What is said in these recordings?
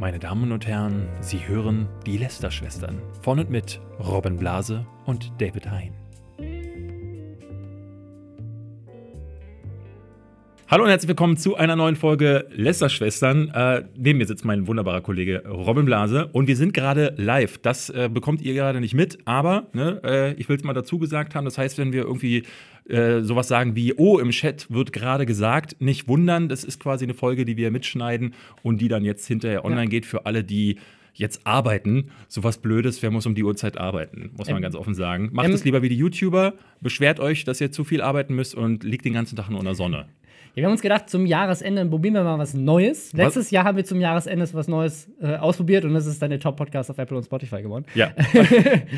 Meine Damen und Herren, Sie hören die Lester-Schwestern von und mit Robin Blase und David Hein. Hallo und herzlich willkommen zu einer neuen Folge Lester-Schwestern. Äh, neben mir sitzt mein wunderbarer Kollege Robin Blase und wir sind gerade live. Das äh, bekommt ihr gerade nicht mit, aber ne, äh, ich will es mal dazu gesagt haben. Das heißt, wenn wir irgendwie äh, sowas sagen wie, oh, im Chat wird gerade gesagt, nicht wundern. Das ist quasi eine Folge, die wir mitschneiden und die dann jetzt hinterher online ja. geht für alle, die jetzt arbeiten. Sowas Blödes, wer muss um die Uhrzeit arbeiten, muss man ähm, ganz offen sagen. Macht ähm, es lieber wie die YouTuber, beschwert euch, dass ihr zu viel arbeiten müsst und liegt den ganzen Tag nur in der Sonne. Ja, wir haben uns gedacht, zum Jahresende probieren wir mal was Neues. Was? Letztes Jahr haben wir zum Jahresende was Neues äh, ausprobiert und das ist dann der Top-Podcast auf Apple und Spotify geworden. Ja,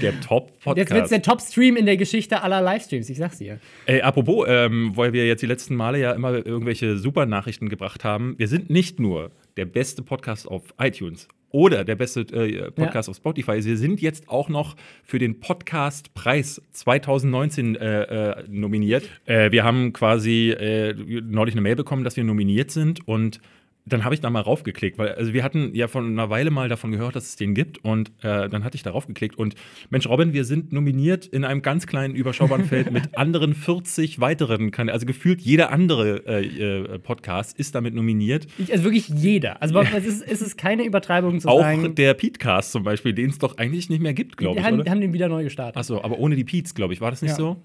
der Top-Podcast. Jetzt wird es der Top-Stream in der Geschichte aller Livestreams, ich sag's dir. Ey, apropos, ähm, weil wir jetzt die letzten Male ja immer irgendwelche super Nachrichten gebracht haben, wir sind nicht nur der beste Podcast auf iTunes oder der beste äh, Podcast ja. auf Spotify. Wir sind jetzt auch noch für den Podcastpreis 2019 äh, äh, nominiert. Äh, wir haben quasi äh, neulich eine Mail bekommen, dass wir nominiert sind und dann habe ich da mal raufgeklickt, weil also wir hatten ja von einer Weile mal davon gehört, dass es den gibt und äh, dann hatte ich darauf geklickt und Mensch, Robin, wir sind nominiert in einem ganz kleinen überschaubaren Feld mit anderen 40 weiteren Kanälen. Also gefühlt jeder andere äh, äh, Podcast ist damit nominiert. Also wirklich jeder. Also es, ist, es ist keine Übertreibung zu Auch sagen. Auch der Petecast zum Beispiel, den es doch eigentlich nicht mehr gibt, glaube ich. Die haben den wieder neu gestartet. Achso, aber ohne die Peets, glaube ich. War das nicht ja. so?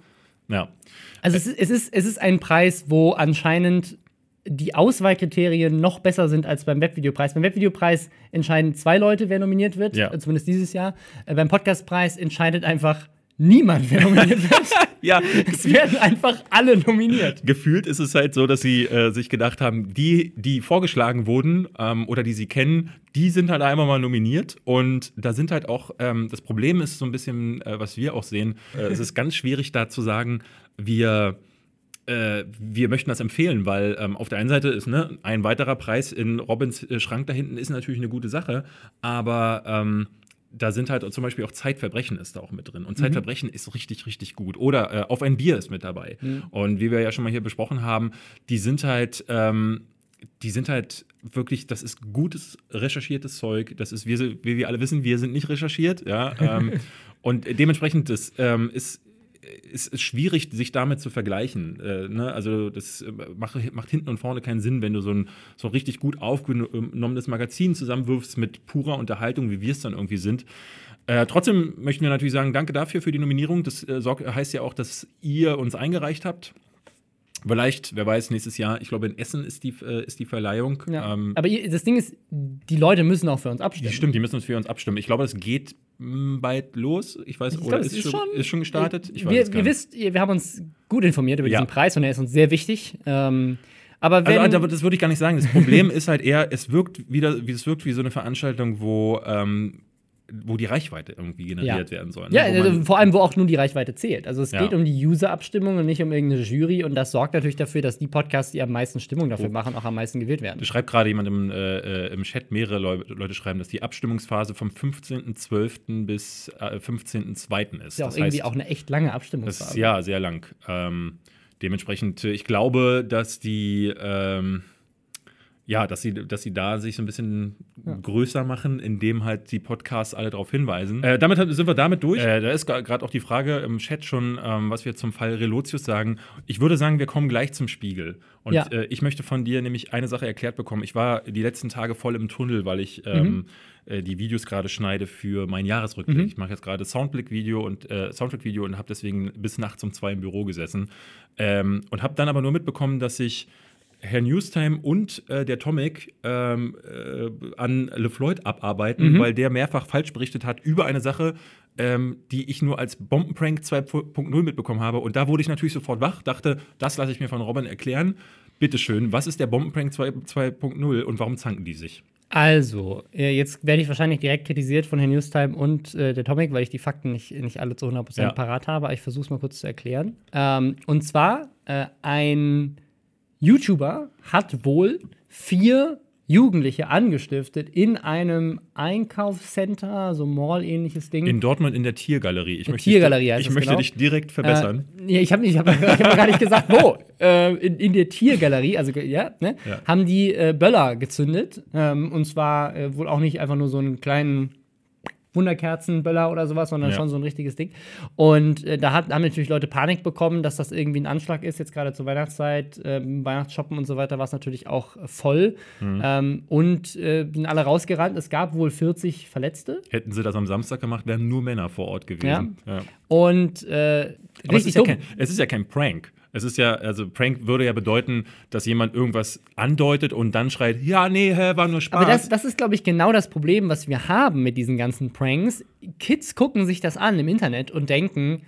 Ja. Also es ist, es, ist, es ist ein Preis, wo anscheinend die Auswahlkriterien noch besser sind als beim Webvideopreis. Beim Webvideopreis entscheiden zwei Leute, wer nominiert wird, ja. zumindest dieses Jahr. Äh, beim Podcastpreis entscheidet einfach niemand, wer nominiert wird. ja, es werden einfach alle nominiert. Gefühlt ist es halt so, dass sie äh, sich gedacht haben, die, die vorgeschlagen wurden ähm, oder die sie kennen, die sind halt einmal mal nominiert. Und da sind halt auch, ähm, das Problem ist so ein bisschen, äh, was wir auch sehen, äh, es ist ganz schwierig da zu sagen, wir äh, wir möchten das empfehlen, weil ähm, auf der einen Seite ist ne, ein weiterer Preis in Robins äh, Schrank da hinten ist natürlich eine gute Sache, aber ähm, da sind halt zum Beispiel auch Zeitverbrechen ist da auch mit drin. Und mhm. Zeitverbrechen ist richtig, richtig gut. Oder äh, Auf ein Bier ist mit dabei. Mhm. Und wie wir ja schon mal hier besprochen haben, die sind halt, ähm, die sind halt wirklich, das ist gutes, recherchiertes Zeug. Das ist, wir, wie wir alle wissen, wir sind nicht recherchiert, ja. ähm, und dementsprechend, das ähm, ist es ist schwierig, sich damit zu vergleichen. Äh, ne? Also das äh, macht, macht, hinten und vorne keinen Sinn, wenn du so ein, so ein richtig gut aufgenommenes Magazin zusammenwirfst mit purer Unterhaltung, wie wir es dann irgendwie sind. Äh, trotzdem möchten wir natürlich sagen, danke dafür für die Nominierung. Das äh, heißt ja auch, dass ihr uns eingereicht habt. Vielleicht, wer weiß, nächstes Jahr, ich glaube, in Essen ist die, äh, ist die Verleihung. Ja. Ähm, Aber das Ding ist, die Leute müssen auch für uns abstimmen. Stimmt, die müssen uns für uns abstimmen. Ich glaube, es geht hm, bald los. Ich weiß, ich oder glaub, ist, ist, schon, ist schon gestartet? Ich wir, ihr wisst, wir haben uns gut informiert über ja. diesen Preis und er ist uns sehr wichtig. Ähm, aber wenn also, das würde ich gar nicht sagen. Das Problem ist halt eher, es wirkt wieder, wie es wirkt wie so eine Veranstaltung, wo ähm, wo die Reichweite irgendwie generiert ja. werden soll. Ne? Ja, also vor allem, wo auch nur die Reichweite zählt. Also es ja. geht um die User-Abstimmung und nicht um irgendeine Jury und das sorgt natürlich dafür, dass die Podcasts, die am meisten Stimmung dafür oh. machen, auch am meisten gewählt werden. Schreibt gerade jemand im, äh, im Chat, mehrere Leu Leute schreiben, dass die Abstimmungsphase vom 15.12. bis äh, 15.02. ist. Das ist ja auch das irgendwie heißt, auch eine echt lange Abstimmungsphase. Ist, ja, sehr lang. Ähm, dementsprechend, äh, ich glaube, dass die ähm, ja, dass sie, dass sie da sich so ein bisschen ja. größer machen, indem halt die Podcasts alle darauf hinweisen. Äh, damit sind wir damit durch. Äh, da ist gerade auch die Frage im Chat schon, ähm, was wir zum Fall Relotius sagen. Ich würde sagen, wir kommen gleich zum Spiegel. Und ja. äh, ich möchte von dir nämlich eine Sache erklärt bekommen. Ich war die letzten Tage voll im Tunnel, weil ich ähm, mhm. Die Videos gerade schneide für meinen Jahresrückblick. Mhm. Ich mache jetzt gerade Soundblick-Video und äh, Soundtrack-Video und habe deswegen bis nachts um zwei im Büro gesessen. Ähm, und habe dann aber nur mitbekommen, dass ich Herr Newstime und äh, der Tomic ähm, äh, an LeFloid abarbeiten, mhm. weil der mehrfach falsch berichtet hat über eine Sache, ähm, die ich nur als Bombenprank 2.0 mitbekommen habe. Und da wurde ich natürlich sofort wach, dachte, das lasse ich mir von Robin erklären. Bitte schön, was ist der Bombenprank 2.0 und warum zanken die sich? Also, äh, jetzt werde ich wahrscheinlich direkt kritisiert von Herrn Newstime und äh, der Tomic, weil ich die Fakten nicht, nicht alle zu 100% ja. parat habe, aber ich versuche es mal kurz zu erklären. Ähm, und zwar äh, ein YouTuber hat wohl vier Jugendliche angestiftet in einem Einkaufscenter, so Mall-ähnliches Ding. In Dortmund in der Tiergalerie. Ich möchte, Tiergalerie dich, ich möchte genau. dich direkt verbessern. Äh, ich habe hab, hab gar nicht gesagt, wo. Äh, in, in, der Tiergalerie, also ja, ne, ja. haben die äh, Böller gezündet. Ähm, und zwar äh, wohl auch nicht einfach nur so einen kleinen Wunderkerzenböller oder sowas, sondern ja. schon so ein richtiges Ding. Und äh, da hat, haben natürlich Leute Panik bekommen, dass das irgendwie ein Anschlag ist, jetzt gerade zur Weihnachtszeit, äh, Weihnachtsshoppen und so weiter, war es natürlich auch voll. Mhm. Ähm, und äh, sind alle rausgerannt. Es gab wohl 40 Verletzte. Hätten sie das am Samstag gemacht, wären nur Männer vor Ort gewesen. Ja. ja. Und äh, richtig es ist, ja kein, es ist ja kein Prank. Es ist ja, also Prank würde ja bedeuten, dass jemand irgendwas andeutet und dann schreit, ja, nee, hä, war nur Spaß. Aber das, das ist, glaube ich, genau das Problem, was wir haben mit diesen ganzen Pranks. Kids gucken sich das an im Internet und denken,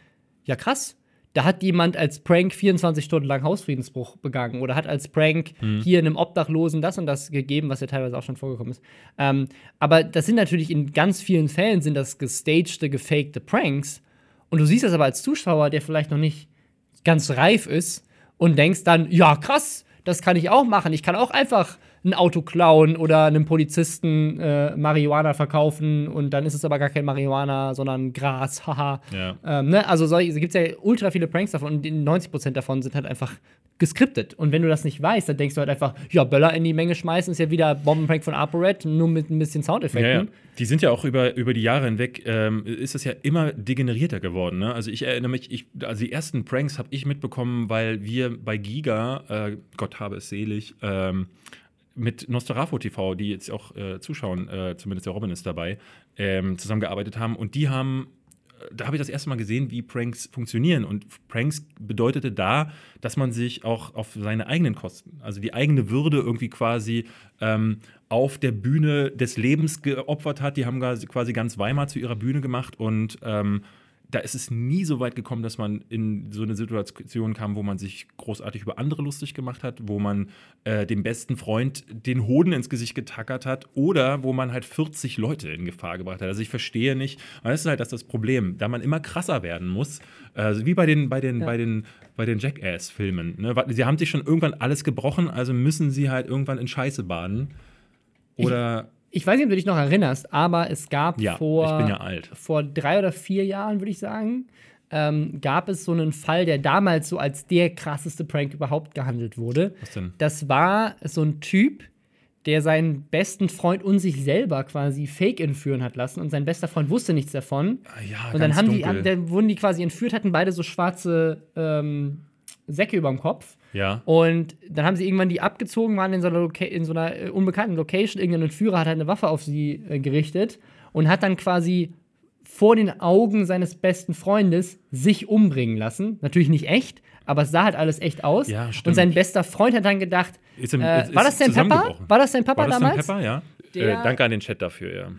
ja krass, da hat jemand als Prank 24 Stunden lang Hausfriedensbruch begangen oder hat als Prank mhm. hier einem Obdachlosen das und das gegeben, was ja teilweise auch schon vorgekommen ist. Ähm, aber das sind natürlich in ganz vielen Fällen sind das gestagte, gefakte Pranks. Und du siehst das aber als Zuschauer, der vielleicht noch nicht ganz reif ist und denkst dann, ja, krass, das kann ich auch machen. Ich kann auch einfach ein Auto klauen oder einem Polizisten äh, Marihuana verkaufen und dann ist es aber gar kein Marihuana, sondern Gras, haha. Ja. Ähm, ne? Also es gibt ja ultra viele Pranks davon und 90% davon sind halt einfach geskriptet. Und wenn du das nicht weißt, dann denkst du halt einfach, ja, Böller in die Menge schmeißen ist ja wieder Bombenprank von ApoRed, nur mit ein bisschen Soundeffekten. Ja, ja. Die sind ja auch über, über die Jahre hinweg, ähm, ist es ja immer degenerierter geworden. Ne? Also ich erinnere mich, ich, also die ersten Pranks habe ich mitbekommen, weil wir bei Giga, äh, Gott habe es selig, ähm, mit Nosferatu TV, die jetzt auch äh, zuschauen, äh, zumindest der Robin ist dabei, ähm, zusammengearbeitet haben. Und die haben, äh, da habe ich das erste Mal gesehen, wie Pranks funktionieren. Und Pranks bedeutete da, dass man sich auch auf seine eigenen Kosten, also die eigene Würde irgendwie quasi ähm, auf der Bühne des Lebens geopfert hat. Die haben quasi ganz Weimar zu ihrer Bühne gemacht und ähm, da ist es nie so weit gekommen, dass man in so eine Situation kam, wo man sich großartig über andere lustig gemacht hat, wo man äh, dem besten Freund den Hoden ins Gesicht getackert hat oder wo man halt 40 Leute in Gefahr gebracht hat. Also ich verstehe nicht, und das ist halt das, das Problem, da man immer krasser werden muss, äh, wie bei den, bei den, ja. bei den, bei den Jackass-Filmen. Ne? Sie haben sich schon irgendwann alles gebrochen, also müssen sie halt irgendwann in Scheiße baden. Oder. Ich ich weiß nicht, ob du dich noch erinnerst, aber es gab ja, vor, ja vor drei oder vier Jahren, würde ich sagen, ähm, gab es so einen Fall, der damals so als der krasseste Prank überhaupt gehandelt wurde. Was denn? Das war so ein Typ, der seinen besten Freund und sich selber quasi fake entführen hat lassen und sein bester Freund wusste nichts davon. Ah, ja, und dann haben die, dann wurden die quasi entführt, hatten beide so schwarze ähm, Säcke über dem Kopf. Ja. Und dann haben sie irgendwann die abgezogen, waren in so einer, Loca in so einer äh, unbekannten Location. Irgendein Führer hat halt eine Waffe auf sie äh, gerichtet und hat dann quasi vor den Augen seines besten Freundes sich umbringen lassen. Natürlich nicht echt, aber es sah halt alles echt aus. Ja, stimmt. Und sein bester Freund hat dann gedacht, im, äh, war das sein Papa? War das sein Papa war das damals? Sein Papa, ja. Der, äh, danke an den Chat dafür, ja.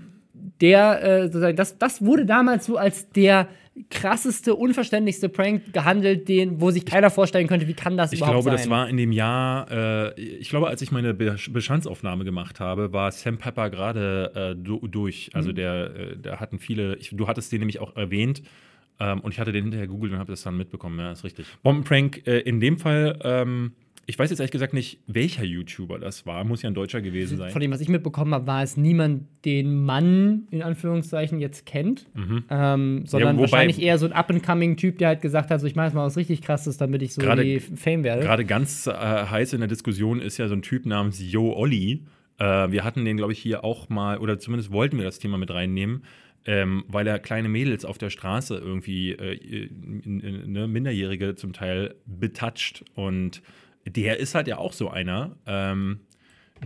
Der, äh, sozusagen, das, das wurde damals so als der krasseste, unverständlichste Prank gehandelt, den, wo sich keiner vorstellen könnte, wie kann das ich überhaupt glaube, sein? Ich glaube, das war in dem Jahr, äh, ich glaube, als ich meine Be Bestandsaufnahme gemacht habe, war Sam Pepper gerade äh, do durch. Also mhm. der, äh, der hatten viele, ich, du hattest den nämlich auch erwähnt. Ähm, und ich hatte den hinterher gegoogelt und habe das dann mitbekommen. Ja, ist richtig. Bombenprank äh, in dem Fall ähm, ich weiß jetzt ehrlich gesagt nicht, welcher YouTuber das war. Muss ja ein Deutscher gewesen sein. Von dem, was ich mitbekommen habe, war es niemand, den man in Anführungszeichen jetzt kennt, mhm. ähm, sondern ja, wahrscheinlich eher so ein Up-and-Coming-Typ, der halt gesagt hat: so, Ich mache jetzt mal was richtig Krasses, damit ich so grade, die Fame werde. Gerade ganz äh, heiß in der Diskussion ist ja so ein Typ namens Yo Olli. Äh, wir hatten den, glaube ich, hier auch mal, oder zumindest wollten wir das Thema mit reinnehmen. Ähm, weil er kleine Mädels auf der Straße irgendwie, äh, ne, Minderjährige zum Teil betatscht und der ist halt ja auch so einer. Ähm,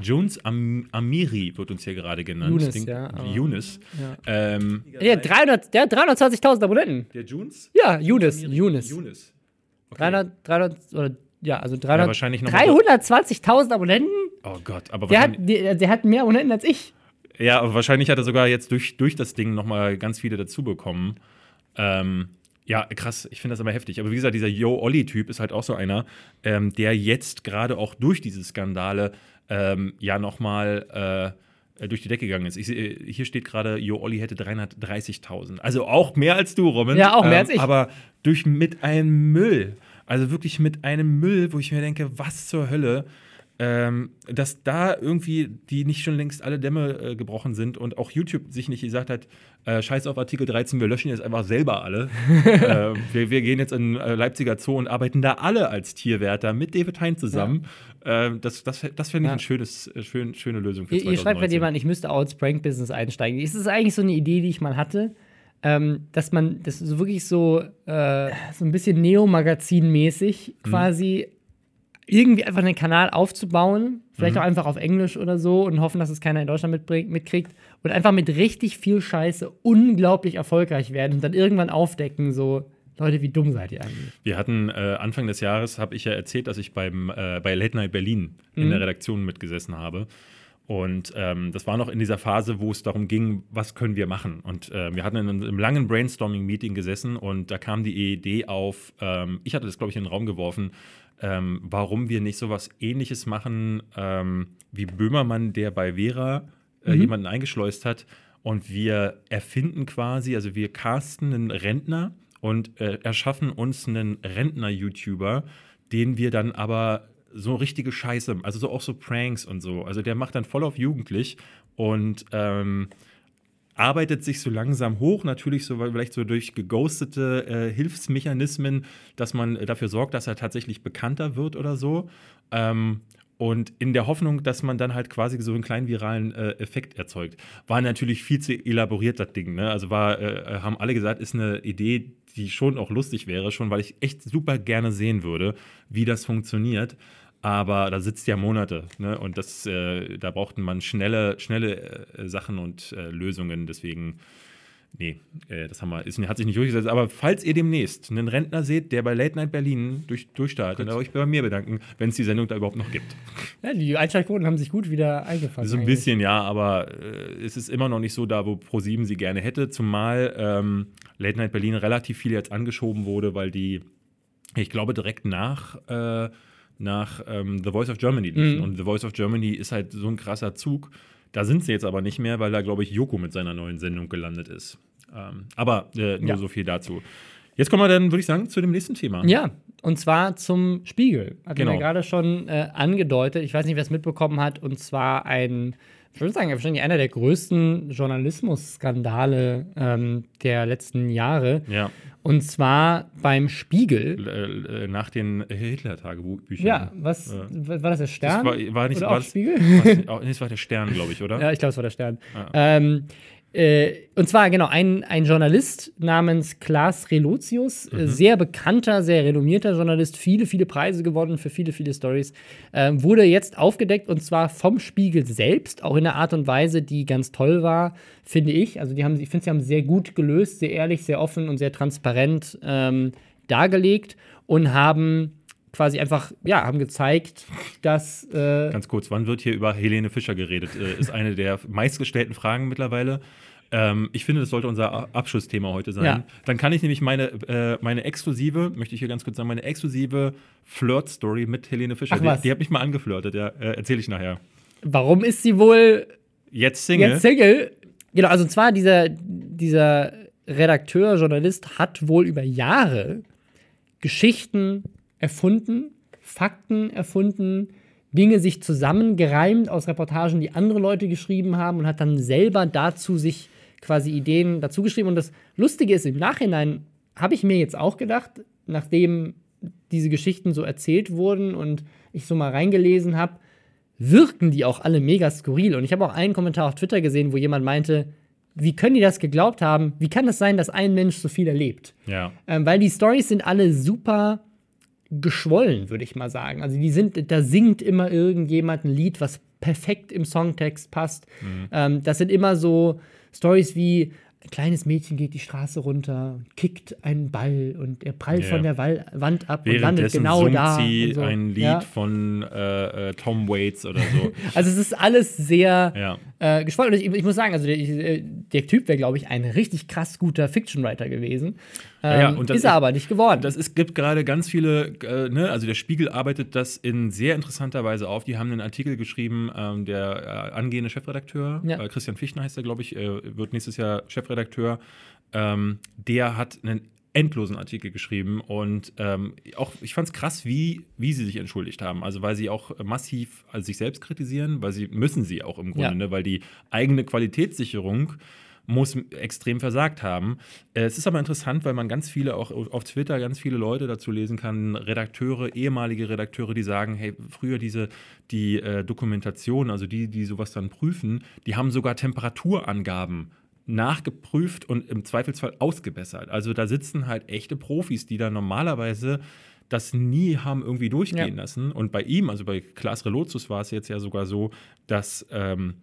Jones Am Amiri wird uns hier gerade genannt. Ja. Jonas. Ja. Ähm, ja, 300, der hat 320.000 Abonnenten. Der Jones? Ja, Jonas. Jonas. Jonas. Okay. 300, 300, oder, ja, also 300, ja, 320.000 Abonnenten? Oh Gott, aber der hat, der, der, hat mehr Abonnenten als ich. Ja, aber wahrscheinlich hat er sogar jetzt durch, durch das Ding nochmal ganz viele dazu bekommen. Ähm, ja, krass. Ich finde das aber heftig. Aber wie gesagt, dieser Yo-Olli-Typ ist halt auch so einer, ähm, der jetzt gerade auch durch diese Skandale ähm, ja nochmal äh, durch die Decke gegangen ist. Ich, hier steht gerade, Yo Olli hätte 330.000. Also auch mehr als du, Robin. Ja, auch mehr ähm, als ich. Aber durch mit einem Müll. Also wirklich mit einem Müll, wo ich mir denke, was zur Hölle. Ähm, dass da irgendwie die nicht schon längst alle Dämme äh, gebrochen sind und auch YouTube sich nicht gesagt hat, äh, scheiß auf Artikel 13, wir löschen jetzt einfach selber alle. äh, wir, wir, gehen jetzt in äh, Leipziger Zoo und arbeiten da alle als Tierwärter mit David Hein zusammen. Ja. Äh, das das, das finde ich ja. eine schönes, äh, schön, schöne Lösung für Ihr, ihr schreibt, wenn jemand, ich müsste auch ins Prank-Business einsteigen. Es ist eigentlich so eine Idee, die ich mal hatte. Ähm, dass man das so wirklich so, äh, so ein bisschen Neo-Magazin-mäßig mhm. quasi irgendwie einfach einen Kanal aufzubauen, vielleicht mhm. auch einfach auf Englisch oder so und hoffen, dass es keiner in Deutschland mitkriegt und einfach mit richtig viel Scheiße unglaublich erfolgreich werden und dann irgendwann aufdecken, so Leute, wie dumm seid ihr eigentlich? Wir hatten äh, Anfang des Jahres, habe ich ja erzählt, dass ich beim, äh, bei Late Night Berlin in der mhm. Redaktion mitgesessen habe. Und ähm, das war noch in dieser Phase, wo es darum ging, was können wir machen. Und äh, wir hatten in einem langen Brainstorming-Meeting gesessen und da kam die Idee auf, ähm, ich hatte das, glaube ich, in den Raum geworfen, ähm, warum wir nicht so was ähnliches machen ähm, wie Böhmermann, der bei Vera äh, mhm. jemanden eingeschleust hat. Und wir erfinden quasi, also wir casten einen Rentner und äh, erschaffen uns einen Rentner-YouTuber, den wir dann aber so richtige Scheiße, also so auch so Pranks und so. Also der macht dann voll auf jugendlich und ähm, arbeitet sich so langsam hoch, natürlich so vielleicht so durch geghostete äh, Hilfsmechanismen, dass man dafür sorgt, dass er tatsächlich bekannter wird oder so. Ähm, und in der Hoffnung, dass man dann halt quasi so einen kleinen viralen äh, Effekt erzeugt. War natürlich viel zu elaboriert, das Ding. Ne? Also war, äh, haben alle gesagt, ist eine Idee, die schon auch lustig wäre, schon weil ich echt super gerne sehen würde, wie das funktioniert aber da sitzt ja Monate. Ne? Und das, äh, da brauchte man schnelle, schnelle äh, Sachen und äh, Lösungen. Deswegen, nee, äh, das haben wir, ist, hat sich nicht durchgesetzt. Aber falls ihr demnächst einen Rentner seht, der bei Late Night Berlin durch, durchstartet, dann darf ich bei mir bedanken, wenn es die Sendung da überhaupt noch gibt. Ja, die Einschaltquoten haben sich gut wieder eingefangen. So ein eigentlich. bisschen, ja, aber äh, es ist immer noch nicht so da, wo ProSieben sie gerne hätte. Zumal ähm, Late Night Berlin relativ viel jetzt angeschoben wurde, weil die, ich glaube, direkt nach äh, nach ähm, The Voice of Germany liefen. Mhm. Und The Voice of Germany ist halt so ein krasser Zug. Da sind sie jetzt aber nicht mehr, weil da, glaube ich, Joko mit seiner neuen Sendung gelandet ist. Ähm, aber äh, nur ja. so viel dazu. Jetzt kommen wir dann, würde ich sagen, zu dem nächsten Thema. Ja, und zwar zum Spiegel. Hat genau. wir gerade schon äh, angedeutet. Ich weiß nicht, wer es mitbekommen hat. Und zwar ein, ich würde sagen, wahrscheinlich einer der größten Journalismusskandale ähm, der letzten Jahre. Ja. Und zwar beim Spiegel. Äh, nach den Hitler-Tagebüchern. Ja, was äh, war das der Stern? Das war, war nicht oder war auch Spiegel? Was, nee, es war der Stern, glaube ich, oder? Ja, ich glaube, es war der Stern. Ah. Ähm, äh, und zwar, genau, ein, ein Journalist namens Klaas Relotius, äh, mhm. sehr bekannter, sehr renommierter Journalist, viele, viele Preise gewonnen für viele, viele Stories, äh, wurde jetzt aufgedeckt und zwar vom Spiegel selbst, auch in einer Art und Weise, die ganz toll war, finde ich. Also, die haben, ich finde, sie haben sehr gut gelöst, sehr ehrlich, sehr offen und sehr transparent ähm, dargelegt und haben quasi einfach, ja, haben gezeigt, dass. Äh Ganz kurz, wann wird hier über Helene Fischer geredet? Äh, ist eine der meistgestellten Fragen mittlerweile. Ähm, ich finde, das sollte unser Abschlussthema heute sein. Ja. Dann kann ich nämlich meine, äh, meine exklusive, möchte ich hier ganz kurz sagen, meine exklusive Flirt-Story mit Helene Fischer, Ach, die, die hat mich mal angeflirtet, ja, äh, erzähle ich nachher. Warum ist sie wohl jetzt Single? Jetzt Single. Genau, also zwar dieser, dieser Redakteur, Journalist hat wohl über Jahre Geschichten erfunden, Fakten erfunden, Dinge sich zusammengereimt aus Reportagen, die andere Leute geschrieben haben und hat dann selber dazu sich quasi Ideen dazu geschrieben. Und das Lustige ist, im Nachhinein habe ich mir jetzt auch gedacht, nachdem diese Geschichten so erzählt wurden und ich so mal reingelesen habe, wirken die auch alle mega skurril. Und ich habe auch einen Kommentar auf Twitter gesehen, wo jemand meinte, wie können die das geglaubt haben? Wie kann es das sein, dass ein Mensch so viel erlebt? Ja. Ähm, weil die Stories sind alle super geschwollen, würde ich mal sagen. Also die sind, da singt immer irgendjemand ein Lied, was perfekt im Songtext passt. Mhm. Ähm, das sind immer so Stories wie ein kleines Mädchen geht die Straße runter, kickt einen Ball und er prallt ja. von der Wall Wand ab und landet genau da. sie so. ein Lied ja. von äh, äh, Tom Waits oder so. also es ist alles sehr ja. äh. Und ich, ich, muss sagen, also der, der Typ wäre, glaube ich, ein richtig krass guter Fiction-Writer gewesen. Ähm, ja, und ist er aber nicht geworden. Das ist, gibt gerade ganz viele, äh, ne, also der Spiegel arbeitet das in sehr interessanter Weise auf. Die haben einen Artikel geschrieben, ähm, der äh, angehende Chefredakteur, ja. äh, Christian Fichtner heißt er, glaube ich, wird nächstes Jahr Chefredakteur. Ähm, der hat einen endlosen Artikel geschrieben und ähm, auch ich fand es krass, wie, wie sie sich entschuldigt haben. Also weil sie auch massiv also sich selbst kritisieren, weil sie müssen sie auch im Grunde, ja. ne? weil die eigene Qualitätssicherung muss extrem versagt haben. Äh, es ist aber interessant, weil man ganz viele, auch auf Twitter, ganz viele Leute dazu lesen kann, Redakteure, ehemalige Redakteure, die sagen, hey, früher diese, die äh, Dokumentation, also die, die sowas dann prüfen, die haben sogar Temperaturangaben nachgeprüft und im Zweifelsfall ausgebessert. Also da sitzen halt echte Profis, die da normalerweise das nie haben irgendwie durchgehen ja. lassen. Und bei ihm, also bei Klaas Relotius war es jetzt ja sogar so, dass ähm,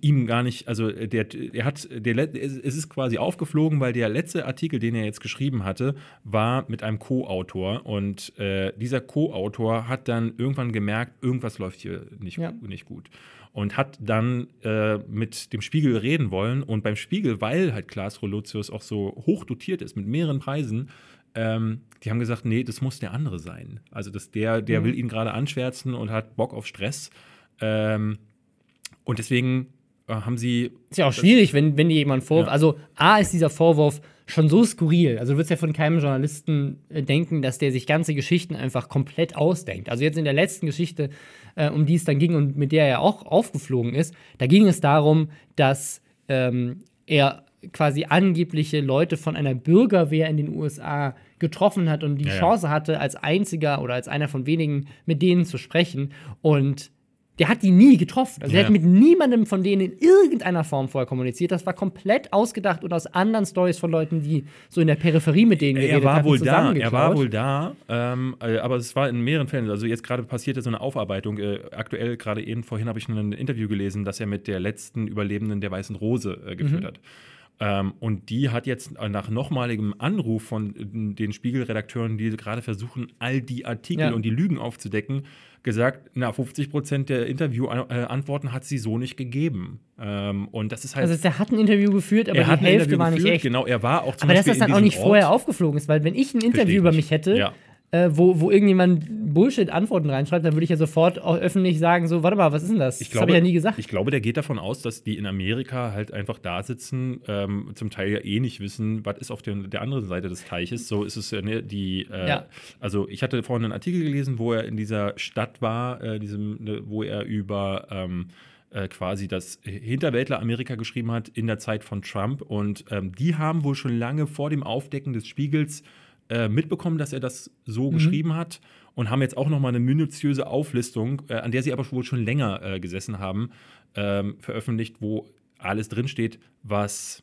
ihm gar nicht, also der, er hat, der, es ist quasi aufgeflogen, weil der letzte Artikel, den er jetzt geschrieben hatte, war mit einem Co-Autor und äh, dieser Co-Autor hat dann irgendwann gemerkt, irgendwas läuft hier nicht, ja. nicht gut und hat dann äh, mit dem Spiegel reden wollen und beim Spiegel, weil halt Klaas Rolotius auch so hoch dotiert ist mit mehreren Preisen, ähm, die haben gesagt, nee, das muss der andere sein. Also dass der, der mhm. will ihn gerade anschwärzen und hat Bock auf Stress. Ähm, und deswegen äh, haben sie. Ist ja auch schwierig, wenn, wenn dir jemand vorwirft. Ja. Also, A ist dieser Vorwurf schon so skurril. Also, du würdest ja von keinem Journalisten äh, denken, dass der sich ganze Geschichten einfach komplett ausdenkt. Also, jetzt in der letzten Geschichte, äh, um die es dann ging und mit der er auch aufgeflogen ist, da ging es darum, dass ähm, er quasi angebliche Leute von einer Bürgerwehr in den USA getroffen hat und die ja, Chance hatte, als einziger oder als einer von wenigen mit denen zu sprechen. Und der hat die nie getroffen. Also, ja. er hat mit niemandem von denen in irgendeiner Form vorher kommuniziert. Das war komplett ausgedacht und aus anderen Stories von Leuten, die so in der Peripherie mit denen geredet er war wohl da. Er war wohl da, ähm, äh, aber es war in mehreren Fällen. Also, jetzt gerade passierte so eine Aufarbeitung. Äh, aktuell, gerade eben vorhin habe ich ein Interview gelesen, dass er mit der letzten Überlebenden der Weißen Rose äh, geführt mhm. hat. Ähm, und die hat jetzt nach nochmaligem Anruf von den Spiegelredakteuren, die gerade versuchen, all die Artikel ja. und die Lügen aufzudecken, gesagt, na, 50 Prozent der Interviewantworten hat sie so nicht gegeben. Ähm, und das ist halt. Also, er hat ein Interview geführt, aber die Hälfte war nicht echt. Genau, er war auch zum Aber Beispiel dass das dann auch nicht Ort. vorher aufgeflogen ist, weil wenn ich ein Interview über mich hätte, ja äh, wo, wo irgendjemand Bullshit-Antworten reinschreibt, dann würde ich ja sofort auch öffentlich sagen: So, warte mal, was ist denn das? Ich das habe ich ja nie gesagt. Ich glaube, der geht davon aus, dass die in Amerika halt einfach da sitzen, ähm, zum Teil ja eh nicht wissen, was ist auf der, der anderen Seite des Teiches. So ist es ja ne, die. Äh, ja. Also, ich hatte vorhin einen Artikel gelesen, wo er in dieser Stadt war, äh, diesem, ne, wo er über. Ähm, äh, quasi das Hinterwäldler Amerika geschrieben hat in der Zeit von Trump. Und ähm, die haben wohl schon lange vor dem Aufdecken des Spiegels äh, mitbekommen, dass er das so mhm. geschrieben hat und haben jetzt auch noch mal eine minutiöse Auflistung, äh, an der sie aber wohl schon länger äh, gesessen haben, ähm, veröffentlicht, wo alles drinsteht, was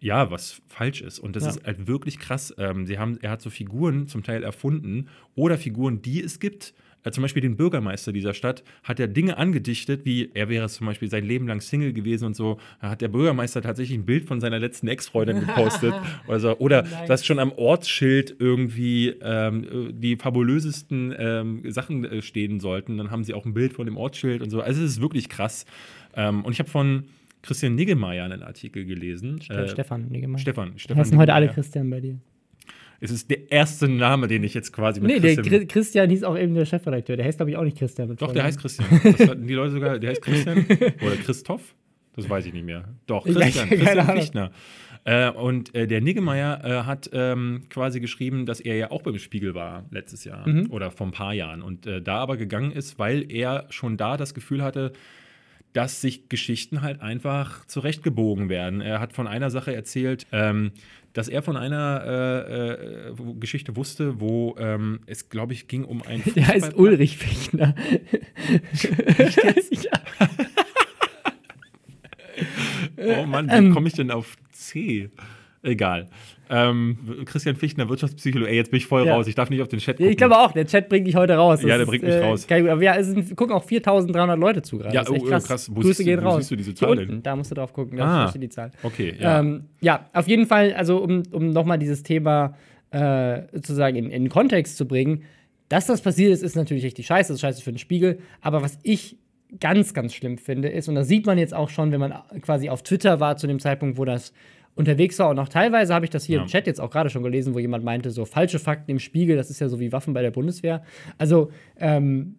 ja, was falsch ist. Und das ja. ist halt wirklich krass. Ähm, sie haben, er hat so Figuren zum Teil erfunden oder Figuren, die es gibt, äh, zum Beispiel den Bürgermeister dieser Stadt, hat er Dinge angedichtet, wie er wäre zum Beispiel sein Leben lang Single gewesen und so. Da hat der Bürgermeister tatsächlich ein Bild von seiner letzten Ex-Freundin gepostet. also, oder dass schon am Ortsschild irgendwie ähm, die fabulösesten ähm, Sachen äh, stehen sollten. Dann haben sie auch ein Bild von dem Ortsschild und so. Also, es ist wirklich krass. Ähm, und ich habe von Christian Niggemeier einen Artikel gelesen. Äh, Stefan Niggemeier. Stefan. Stefan heißen heute alle Christian bei dir. Es ist der erste Name, den ich jetzt quasi mit Nee, Christian der Christian hieß auch eben der Chefredakteur. Der heißt, glaube ich, auch nicht Christian. Doch, der heißt Christian. Das hatten die Leute sogar, der heißt Christian. Oder Christoph? Das weiß ich nicht mehr. Doch, Christian. Christian Fichtner. Äh, und äh, der Niggemeier äh, hat ähm, quasi geschrieben, dass er ja auch beim Spiegel war letztes Jahr mhm. oder vor ein paar Jahren. Und äh, da aber gegangen ist, weil er schon da das Gefühl hatte, dass sich Geschichten halt einfach zurechtgebogen werden. Er hat von einer Sache erzählt, ähm, dass er von einer äh, äh, Geschichte wusste, wo ähm, es, glaube ich, ging um ein. Der heißt Ulrich Fichtner. oh Mann, wie komme ich denn auf C? Egal. Ähm, Christian Fichtner, Wirtschaftspsychologe. Ey, jetzt bin ich voll ja. raus. Ich darf nicht auf den Chat gucken. Ich glaube auch, der Chat bringt dich heute raus. Das ja, der bringt mich äh, raus. Kein, aber ja, es sind, gucken auch 4300 Leute zu gerade. Ja, oh, oh, krass. krass. Wo, Grüße siehst, gehen wo raus. siehst du diese Zahl unten, da musst du drauf gucken. Da ah, die Zahl. Okay, ja. Ähm, ja, auf jeden Fall, also um, um nochmal dieses Thema äh, sozusagen in, in den Kontext zu bringen. Dass das passiert ist, ist natürlich richtig scheiße. Das ist scheiße für den Spiegel. Aber was ich ganz, ganz schlimm finde, ist, und das sieht man jetzt auch schon, wenn man quasi auf Twitter war zu dem Zeitpunkt, wo das unterwegs war. Und auch teilweise habe ich das hier ja. im Chat jetzt auch gerade schon gelesen, wo jemand meinte, so falsche Fakten im Spiegel, das ist ja so wie Waffen bei der Bundeswehr. Also ähm,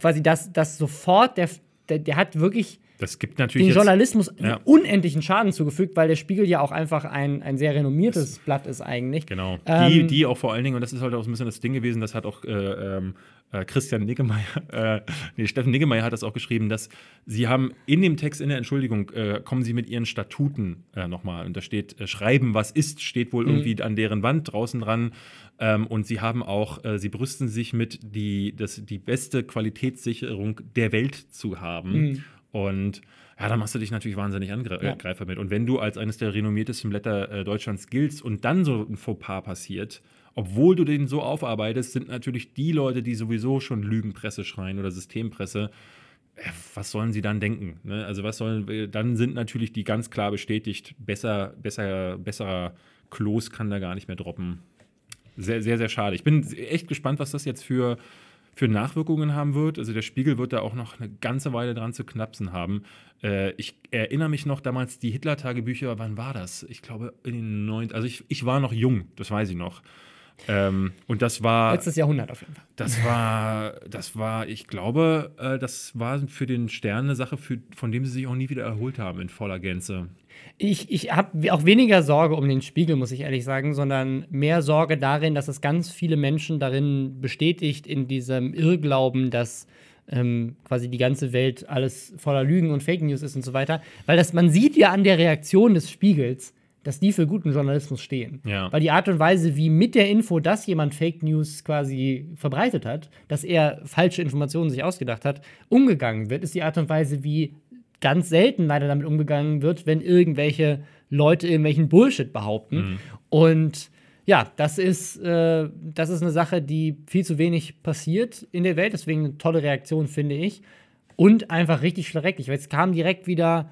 quasi das, das sofort, der, der, der hat wirklich das gibt natürlich den Journalismus ja. unendlichen Schaden zugefügt, weil der Spiegel ja auch einfach ein, ein sehr renommiertes das, Blatt ist eigentlich. Genau. Ähm, die, die auch vor allen Dingen, und das ist halt auch so ein bisschen das Ding gewesen, das hat auch äh, ähm, äh, Christian Niggemeier, äh, nee, Steffen Niggemeier hat das auch geschrieben, dass sie haben in dem Text, in der Entschuldigung, äh, kommen sie mit ihren Statuten äh, nochmal. Und da steht, äh, schreiben, was ist, steht wohl mhm. irgendwie an deren Wand draußen dran. Ähm, und sie haben auch, äh, sie brüsten sich mit, die, das, die beste Qualitätssicherung der Welt zu haben. Mhm. Und ja, da machst du dich natürlich wahnsinnig Angreifer ja. mit. Und wenn du als eines der renommiertesten Blätter äh, Deutschlands giltst und dann so ein Fauxpas passiert, obwohl du den so aufarbeitest, sind natürlich die Leute, die sowieso schon Lügenpresse schreien oder Systempresse, äh, was sollen sie dann denken? Ne? Also was sollen, dann sind natürlich die ganz klar bestätigt, besser, besser, besserer Klos kann da gar nicht mehr droppen. Sehr, sehr, sehr schade. Ich bin echt gespannt, was das jetzt für für Nachwirkungen haben wird. Also der Spiegel wird da auch noch eine ganze Weile dran zu knapsen haben. Äh, ich erinnere mich noch damals, die Hitler-Tagebücher, wann war das? Ich glaube in den neun, also ich, ich war noch jung, das weiß ich noch. Ähm, und das war. Letztes Jahrhundert auf jeden Fall. Das war, das war, ich glaube, äh, das war für den Stern eine Sache, für, von dem sie sich auch nie wieder erholt haben in voller Gänze. Ich, ich habe auch weniger Sorge um den Spiegel, muss ich ehrlich sagen, sondern mehr Sorge darin, dass es ganz viele Menschen darin bestätigt, in diesem Irrglauben, dass ähm, quasi die ganze Welt alles voller Lügen und Fake News ist und so weiter. Weil das, man sieht ja an der Reaktion des Spiegels, dass die für guten Journalismus stehen. Ja. Weil die Art und Weise, wie mit der Info, dass jemand Fake News quasi verbreitet hat, dass er falsche Informationen sich ausgedacht hat, umgegangen wird, ist die Art und Weise, wie ganz selten leider damit umgegangen wird, wenn irgendwelche Leute irgendwelchen Bullshit behaupten. Mhm. Und ja, das ist, äh, das ist eine Sache, die viel zu wenig passiert in der Welt. Deswegen eine tolle Reaktion, finde ich. Und einfach richtig schrecklich. Weil es kam direkt wieder,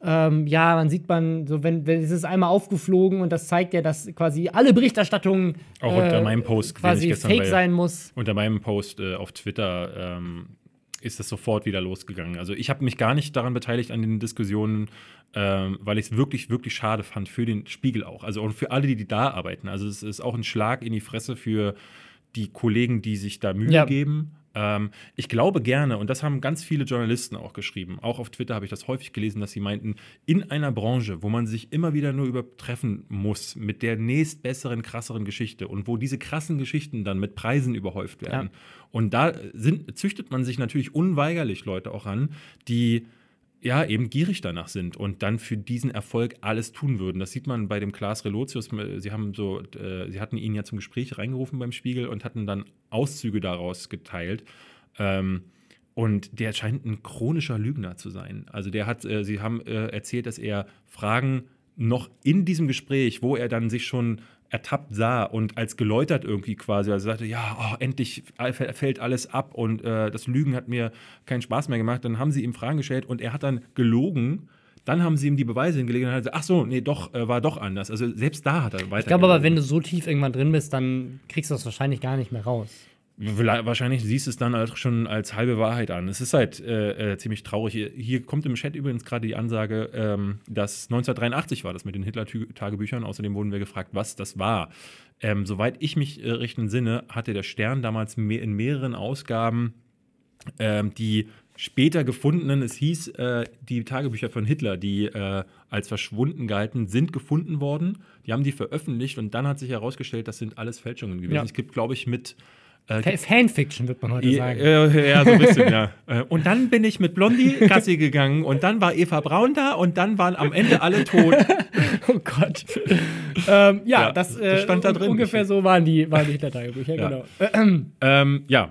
ähm, ja, man sieht man, so wenn, wenn es ist einmal aufgeflogen und das zeigt ja, dass quasi alle Berichterstattungen auch unter äh, meinem Post quasi fake sein muss. Unter meinem Post äh, auf Twitter ähm, ist es sofort wieder losgegangen. Also ich habe mich gar nicht daran beteiligt an den Diskussionen, ähm, weil ich es wirklich, wirklich schade fand für den Spiegel auch. Also und für alle, die, die da arbeiten. Also es ist auch ein Schlag in die Fresse für die Kollegen, die sich da Mühe ja. geben. Ähm, ich glaube gerne, und das haben ganz viele Journalisten auch geschrieben, auch auf Twitter habe ich das häufig gelesen, dass sie meinten, in einer Branche, wo man sich immer wieder nur übertreffen muss mit der nächstbesseren, krasseren Geschichte und wo diese krassen Geschichten dann mit Preisen überhäuft werden. Ja. Und da sind, züchtet man sich natürlich unweigerlich Leute auch an, die ja, eben gierig danach sind und dann für diesen Erfolg alles tun würden. Das sieht man bei dem Klaas Relotius. Sie haben so, äh, sie hatten ihn ja zum Gespräch reingerufen beim Spiegel und hatten dann Auszüge daraus geteilt. Ähm, und der scheint ein chronischer Lügner zu sein. Also der hat, äh, sie haben äh, erzählt, dass er Fragen noch in diesem Gespräch, wo er dann sich schon ertappt sah und als geläutert irgendwie quasi, also sagte, ja, oh, endlich fällt alles ab und äh, das Lügen hat mir keinen Spaß mehr gemacht. Dann haben sie ihm Fragen gestellt und er hat dann gelogen. Dann haben sie ihm die Beweise hingelegt und hat gesagt, ach so, nee, doch, äh, war doch anders. Also selbst da hat er weiter. Ich glaube aber, wenn du so tief irgendwann drin bist, dann kriegst du das wahrscheinlich gar nicht mehr raus. Wahrscheinlich siehst du es dann halt schon als halbe Wahrheit an. Es ist halt äh, äh, ziemlich traurig. Hier, hier, kommt im Chat übrigens gerade die Ansage, ähm, dass 1983 war das mit den Hitler-Tagebüchern. Außerdem wurden wir gefragt, was das war. Ähm, soweit ich mich äh, recht entsinne, hatte der Stern damals mehr, in mehreren Ausgaben ähm, die später gefundenen, es hieß, äh, die Tagebücher von Hitler, die äh, als verschwunden galten, sind gefunden worden. Die haben die veröffentlicht und dann hat sich herausgestellt, das sind alles Fälschungen gewesen. Ja. Es gibt, glaube ich, mit äh, Fanfiction, wird man heute sagen. Äh, ja, so ein bisschen, ja. Äh, und dann bin ich mit Blondie Gassi gegangen und dann war Eva Braun da und dann waren am Ende alle tot. oh Gott. ähm, ja, ja, das, das stand da drin. Ungefähr so waren die, waren die Hitler-Tagebücher, ja. genau. Ähm, ja.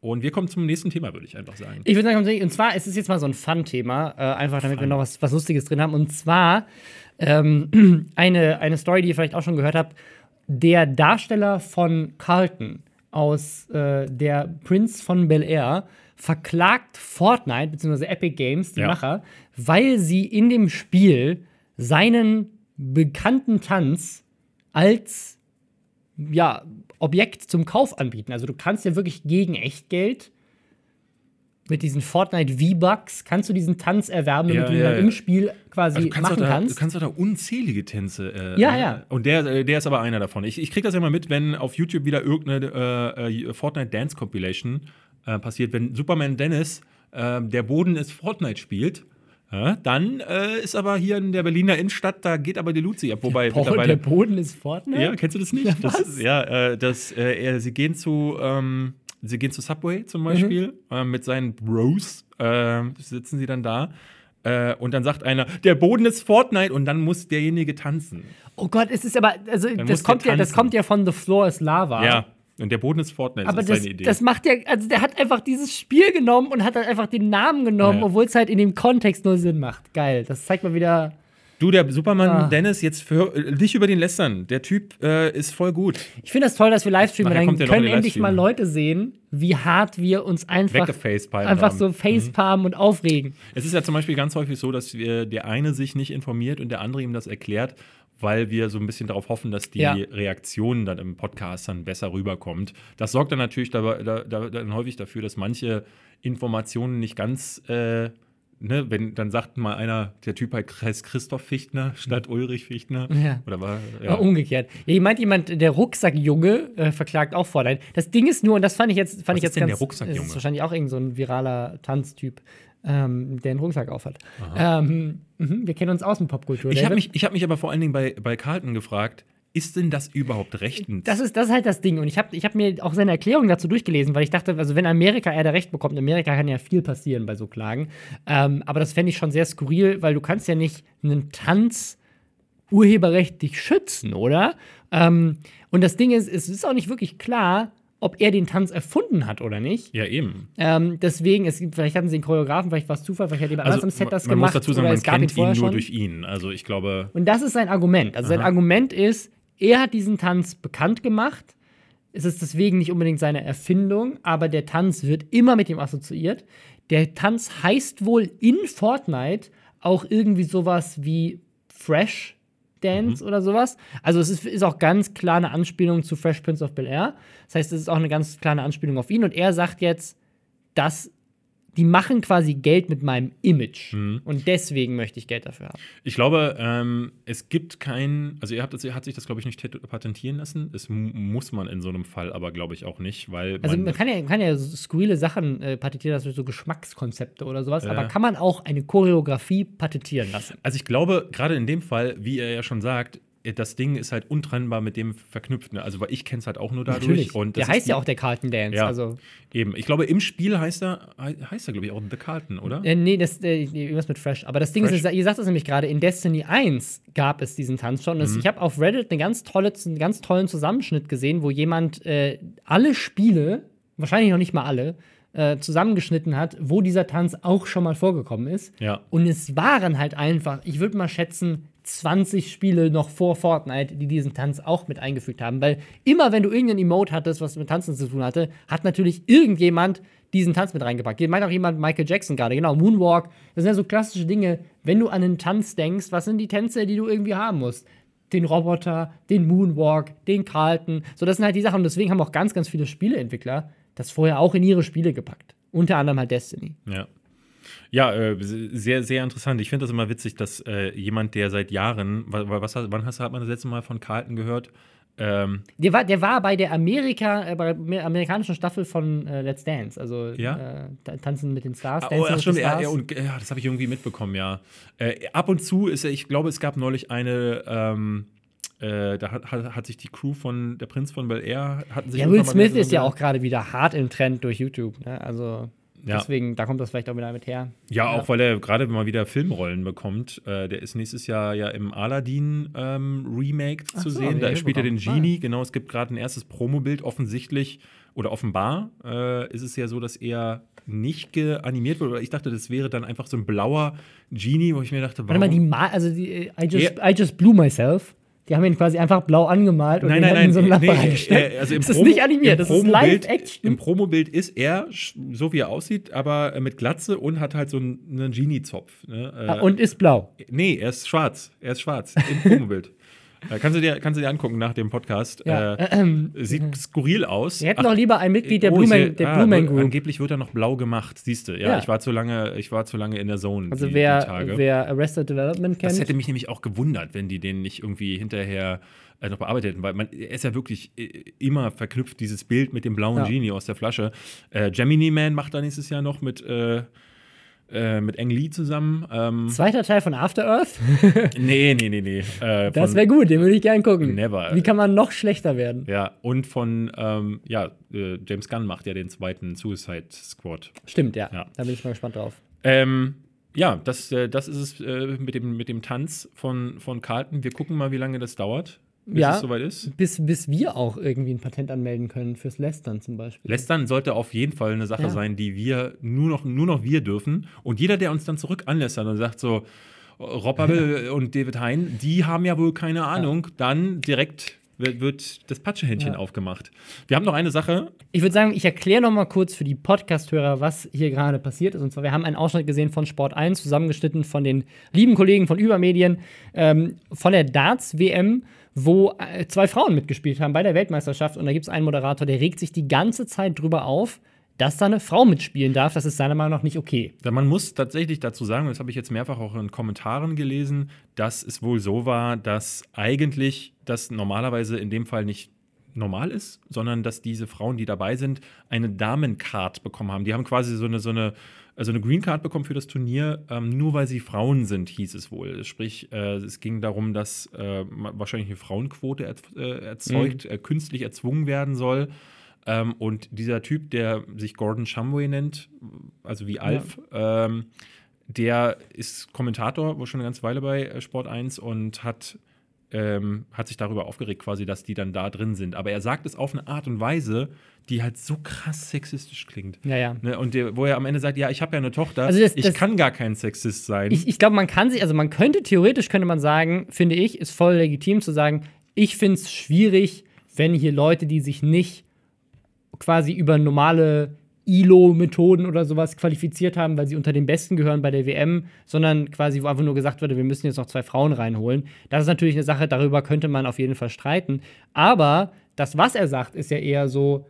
Und wir kommen zum nächsten Thema, würde ich einfach sagen. Ich würde sagen, und zwar ist es jetzt mal so ein Fun-Thema, äh, einfach damit Fun. wir noch was, was Lustiges drin haben. Und zwar ähm, eine, eine Story, die ihr vielleicht auch schon gehört habt. Der Darsteller von Carlton aus äh, der Prince von Bel Air verklagt Fortnite bzw. Epic Games, die ja. Macher, weil sie in dem Spiel seinen bekannten Tanz als ja, Objekt zum Kauf anbieten. Also du kannst ja wirklich gegen Echtgeld mit diesen Fortnite V-Bucks kannst du diesen Tanz erwerben, damit ja, du ihn ja, im Spiel quasi also machen da, kannst. Du kannst doch da unzählige Tänze. Äh, ja, ja. Und der, äh, der ist aber einer davon. Ich, ich kriege das ja mal mit, wenn auf YouTube wieder irgendeine äh, äh Fortnite Dance Compilation äh, passiert, wenn Superman Dennis, äh, der Boden ist Fortnite spielt Ja, dann äh, ist aber hier in der Berliner Innenstadt, da geht aber die Luzi ab. Wobei der, Bo der Boden ist Fortnite? Ja, kennst du das nicht? Ja, das, ja, äh, das, äh, sie gehen zu, ähm, sie gehen zu Subway zum Beispiel mhm. äh, mit seinen Bros, äh, sitzen sie dann da. Äh, und dann sagt einer, der Boden ist Fortnite und dann muss derjenige tanzen. Oh Gott, es ist aber, also das kommt, ja, das kommt ja von The Floor is Lava. Ja. Und der Boden ist Fortnite, aber das, seine Idee. Das macht ja, also der hat einfach dieses Spiel genommen und hat dann einfach den Namen genommen, ja. obwohl es halt in dem Kontext nur Sinn macht. Geil. Das zeigt mal wieder. Du, der Superman ah. Dennis, jetzt für dich über den lästern. Der Typ äh, ist voll gut. Ich finde das toll, dass wir Livestreamen. Dann können endlich mal Leute sehen, wie hart wir uns einfach, einfach so facepalmen mhm. und aufregen. Es ist ja zum Beispiel ganz häufig so, dass wir, der eine sich nicht informiert und der andere ihm das erklärt weil wir so ein bisschen darauf hoffen, dass die ja. Reaktion dann im Podcast dann besser rüberkommt. Das sorgt dann natürlich da, da, da, dann häufig dafür, dass manche Informationen nicht ganz, äh, ne, wenn dann sagt mal einer, der Typ heißt Christoph Fichtner statt Ulrich Fichtner. Ja. Oder war ja. umgekehrt. Ja, ich meint jemand, der Rucksackjunge äh, verklagt auch Fortnite. Das Ding ist nur, und das fand ich jetzt, fand Was ich jetzt denn ganz, der Rucksackjunge? Ist wahrscheinlich auch irgend so ein viraler Tanztyp ähm, der einen Rucksack aufhat. Ähm, mh, wir kennen uns aus dem Popkultur. Ich habe mich, hab mich aber vor allen Dingen bei, bei Carlton gefragt, ist denn das überhaupt rechtens? Das ist, das ist halt das Ding. Und ich habe ich hab mir auch seine Erklärung dazu durchgelesen, weil ich dachte, also wenn Amerika er da Recht bekommt, in Amerika kann ja viel passieren bei so Klagen. Ähm, aber das fände ich schon sehr skurril, weil du kannst ja nicht einen Tanz urheberrechtlich schützen, oder? Ähm, und das Ding ist, es ist auch nicht wirklich klar, ob er den Tanz erfunden hat oder nicht. Ja, eben. Ähm, deswegen, es, vielleicht hatten sie einen Choreografen, vielleicht war es Zufall, vielleicht hat jemand also, anders im Set das man gemacht. Man muss dazu sagen, man kennt ihn nur schon. durch ihn. Also ich glaube. Und das ist sein Argument. Also Aha. sein Argument ist, er hat diesen Tanz bekannt gemacht. Es ist deswegen nicht unbedingt seine Erfindung, aber der Tanz wird immer mit ihm assoziiert. Der Tanz heißt wohl in Fortnite auch irgendwie sowas wie Fresh Dance mhm. oder sowas. Also es ist, ist, auch ganz klar eine Anspielung zu Fresh Prince of Bel Air. Das heißt, es ist auch eine ganz klare Anspielung auf ihn. Und er sagt jetzt, dass die machen quasi Geld mit meinem Image. Mhm. Und deswegen möchte ich Geld dafür haben. Ich glaube, ähm, es gibt kein, also er hat, er hat sich das, glaube ich, nicht patentieren lassen. Das muss man in so einem Fall aber, glaube ich, auch nicht, weil. Also man, kann ja, man kann ja skurrile Sachen äh, patentieren lassen, so Geschmackskonzepte oder sowas, äh. aber kann man auch eine Choreografie patentieren lassen? Also ich glaube, gerade in dem Fall, wie er ja schon sagt, das Ding ist halt untrennbar mit dem verknüpft. Ne? Also, weil ich kenne es halt auch nur dadurch. Natürlich. Und der heißt ja auch der Carlton Dance. Ja, also. Eben. Ich glaube, im Spiel heißt er, heißt er, glaube ich, auch The Carlton, oder? Äh, nee, das, äh, irgendwas mit Fresh. Aber das Ding Fresh. ist, ihr sagt das nämlich gerade, in Destiny 1 gab es diesen Tanz schon. Mhm. Ich habe auf Reddit eine ganz tolle, einen ganz tollen Zusammenschnitt gesehen, wo jemand äh, alle Spiele, wahrscheinlich noch nicht mal alle, äh, zusammengeschnitten hat, wo dieser Tanz auch schon mal vorgekommen ist. Ja. Und es waren halt einfach, ich würde mal schätzen, 20 Spiele noch vor Fortnite, die diesen Tanz auch mit eingefügt haben. Weil immer, wenn du irgendein Emote hattest, was mit Tanzen zu tun hatte, hat natürlich irgendjemand diesen Tanz mit reingepackt. Meint auch jemand Michael Jackson gerade, genau, Moonwalk. Das sind ja so klassische Dinge. Wenn du an einen Tanz denkst, was sind die Tänze, die du irgendwie haben musst? Den Roboter, den Moonwalk, den Carlton. So, das sind halt die Sachen. Und deswegen haben auch ganz, ganz viele Spieleentwickler das vorher auch in ihre Spiele gepackt. Unter anderem halt Destiny. Ja. Ja, äh, sehr, sehr interessant. Ich finde das immer witzig, dass äh, jemand, der seit Jahren, was, wann hast, hat man das letzte Mal von Carlton gehört? Ähm, der, war, der war bei der Amerika, äh, bei der amerikanischen Staffel von äh, Let's Dance, also ja? Tanzen mit den Stars. Ah, oh, ach, stimmt, ja, und, ja, das habe ich irgendwie mitbekommen, ja. Ab und zu ist ich glaube, es gab neulich eine. Ähm, äh, da hat, hat, hat, sich die Crew von der Prinz von Bel Air hatten sich Ja, Will Smith ist ja auch gerade wieder hart im Trend durch YouTube. Ne? Also ja. Deswegen, da kommt das vielleicht auch wieder mit her. Ja, ja. auch weil er gerade mal wieder Filmrollen bekommt. Äh, der ist nächstes Jahr ja im Aladdin ähm, zu so, sehen. Da spielt er den Genie. Ah. Genau, es gibt gerade ein erstes Promobild. Offensichtlich oder offenbar äh, ist es ja so, dass er nicht geanimiert wurde. Ich dachte, das wäre dann einfach so ein blauer Genie, wo ich mir dachte, warum? Warte mal, die Ma also die, I, just, I just blew myself. Die haben ihn quasi einfach blau angemalt und nein, nein, nein, in so eine Lampe nee, reingestellt. Also das ist nicht animiert, das ist Live-Action. Im Promobild ist er, so wie er aussieht, aber mit Glatze und hat halt so einen Genie-Zopf. Ne? Ah, und ist blau. Nee, er ist schwarz. Er ist schwarz im Promobild. Äh, kannst, du dir, kannst du dir angucken nach dem Podcast. Ja, äh, ähm, sieht skurril aus. Wir hätten doch lieber ein Mitglied der, oh, Blumen, der ah, Blumen Group. Angeblich wird er noch blau gemacht, siehst du. Ja, ja, Ich, war zu lange, ich war zu lange in der Zone. Also die, wer, die wer Arrested Development kennt. Das hätte mich nämlich auch gewundert, wenn die den nicht irgendwie hinterher äh, noch bearbeitet hätten, weil man ist ja wirklich äh, immer verknüpft, dieses Bild mit dem blauen ja. Genie aus der Flasche. Äh, Gemini Man macht da nächstes Jahr noch mit äh, äh, mit Eng Lee zusammen. Ähm, Zweiter Teil von After Earth? nee, nee, nee, nee. Äh, das wäre gut, den würde ich gerne gucken. Never. Wie kann man noch schlechter werden? Ja, und von, ähm, ja, äh, James Gunn macht ja den zweiten Suicide Squad. Stimmt, ja. ja. Da bin ich mal gespannt drauf. Ähm, ja, das, äh, das ist es äh, mit, dem, mit dem Tanz von, von Carlton. Wir gucken mal, wie lange das dauert bis ja, es soweit ist. Bis, bis wir auch irgendwie ein Patent anmelden können fürs Lästern zum Beispiel. Lästern sollte auf jeden Fall eine Sache ja. sein, die wir nur noch, nur noch wir dürfen. Und jeder, der uns dann zurück anlästert und sagt so, Rob ja. und David Hein, die haben ja wohl keine Ahnung, dann direkt wird, wird das Patschehändchen ja. aufgemacht. Wir haben noch eine Sache. Ich würde sagen, ich erkläre noch mal kurz für die Podcast-Hörer, was hier gerade passiert ist. Und zwar, wir haben einen Ausschnitt gesehen von Sport 1, zusammengeschnitten von den lieben Kollegen von Übermedien, ähm, von der Darts-WM wo äh, zwei Frauen mitgespielt haben bei der Weltmeisterschaft. Und da gibt es einen Moderator, der regt sich die ganze Zeit drüber auf, dass da eine Frau mitspielen darf. Das ist seiner Meinung nach nicht okay. Man muss tatsächlich dazu sagen, das habe ich jetzt mehrfach auch in Kommentaren gelesen, dass es wohl so war, dass eigentlich das normalerweise in dem Fall nicht normal ist, sondern dass diese Frauen, die dabei sind, eine Damencard bekommen haben. Die haben quasi so eine, so eine also eine Green Card bekommen für das Turnier, ähm, nur weil sie Frauen sind, hieß es wohl. Sprich, äh, es ging darum, dass äh, wahrscheinlich eine Frauenquote er, äh, erzeugt, mhm. Äh, künstlich erzwungen werden soll. Ähm, und dieser Typ, der sich Gordon Shumway nennt, also wie Alf, ja. ähm, der ist Kommentator, wohl schon eine ganze Weile bei äh, Sport 1 und hat ähm, hat sich darüber aufgeregt, quasi, dass die dann da drin sind. Aber er sagt es auf eine Art und Weise, die halt so krass sexistisch klingt. Ja, ja. Ne? Und der, wo er am Ende sagt, ja, ich habe ja eine Tochter, also das, ich das, kann gar kein Sexist sein. Ich, ich glaube, man kann sich, also man könnte, theoretisch könnte man sagen, finde ich, ist voll legitim zu sagen, ich finde es schwierig, wenn hier Leute, die sich nicht quasi über normale ILO-Methoden oder sowas qualifiziert haben, weil sie unter den Besten gehören bei der WM, sondern quasi, wo einfach nur gesagt wurde, wir müssen jetzt noch zwei Frauen reinholen. Das ist natürlich eine Sache, darüber könnte man auf jeden Fall streiten. Aber das, was er sagt, ist ja eher so,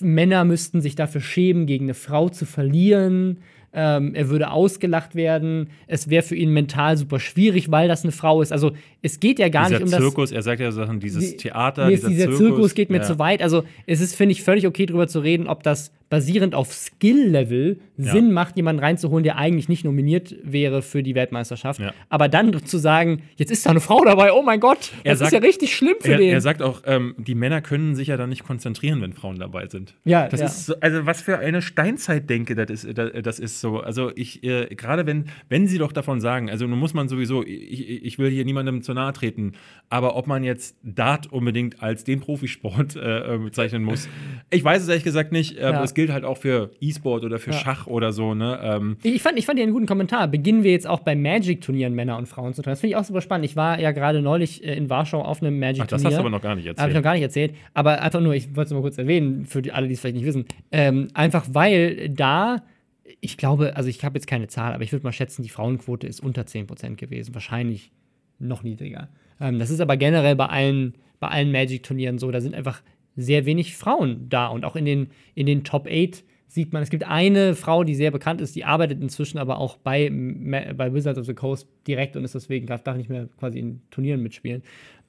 Männer müssten sich dafür schämen, gegen eine Frau zu verlieren ähm, er würde ausgelacht werden, es wäre für ihn mental super schwierig, weil das eine Frau ist. Also es geht ja gar dieser nicht um Zirkus, das. Zirkus, er sagt ja Sachen, dieses Theater, dieser, dieser Zirkus, Zirkus, geht mir ja. zu weit. Also es ist, finde ich, völlig okay, darüber zu reden, ob das basierend auf Skill-Level ja. Sinn macht, jemanden reinzuholen, der eigentlich nicht nominiert wäre für die Weltmeisterschaft. Ja. Aber dann zu sagen, jetzt ist da eine Frau dabei, oh mein Gott, das er sagt, ist ja richtig schlimm für er, den. Er sagt auch, ähm, die Männer können sich ja dann nicht konzentrieren, wenn Frauen dabei sind. Ja, das ja. ist so, also was für eine Steinzeitdenke das ist, das ist so. Also ich, äh, gerade wenn, wenn sie doch davon sagen, also nun muss man sowieso, ich, ich will hier niemandem zu nahe treten, aber ob man jetzt Dart unbedingt als den Profisport äh bezeichnen muss, ich weiß es ehrlich gesagt nicht. Äh, ja. Gilt halt auch für E-Sport oder für ja. Schach oder so. Ne? Ähm. Ich, fand, ich fand dir einen guten Kommentar. Beginnen wir jetzt auch bei Magic-Turnieren Männer und Frauen zu trainieren. Das finde ich auch super spannend. Ich war ja gerade neulich äh, in Warschau auf einem Magic-Turnier. Das hast du aber noch gar nicht erzählt. Habe ich noch gar nicht erzählt. Aber einfach nur, ich wollte es mal kurz erwähnen, für die, alle, die es vielleicht nicht wissen. Ähm, einfach weil da ich glaube, also ich habe jetzt keine Zahl, aber ich würde mal schätzen, die Frauenquote ist unter 10% gewesen. Wahrscheinlich noch niedriger. Ähm, das ist aber generell bei allen, bei allen Magic-Turnieren so. Da sind einfach sehr wenig Frauen da. Und auch in den, in den Top 8 sieht man, es gibt eine Frau, die sehr bekannt ist, die arbeitet inzwischen aber auch bei, bei Wizards of the Coast direkt und ist deswegen, darf, nicht mehr quasi in Turnieren mitspielen,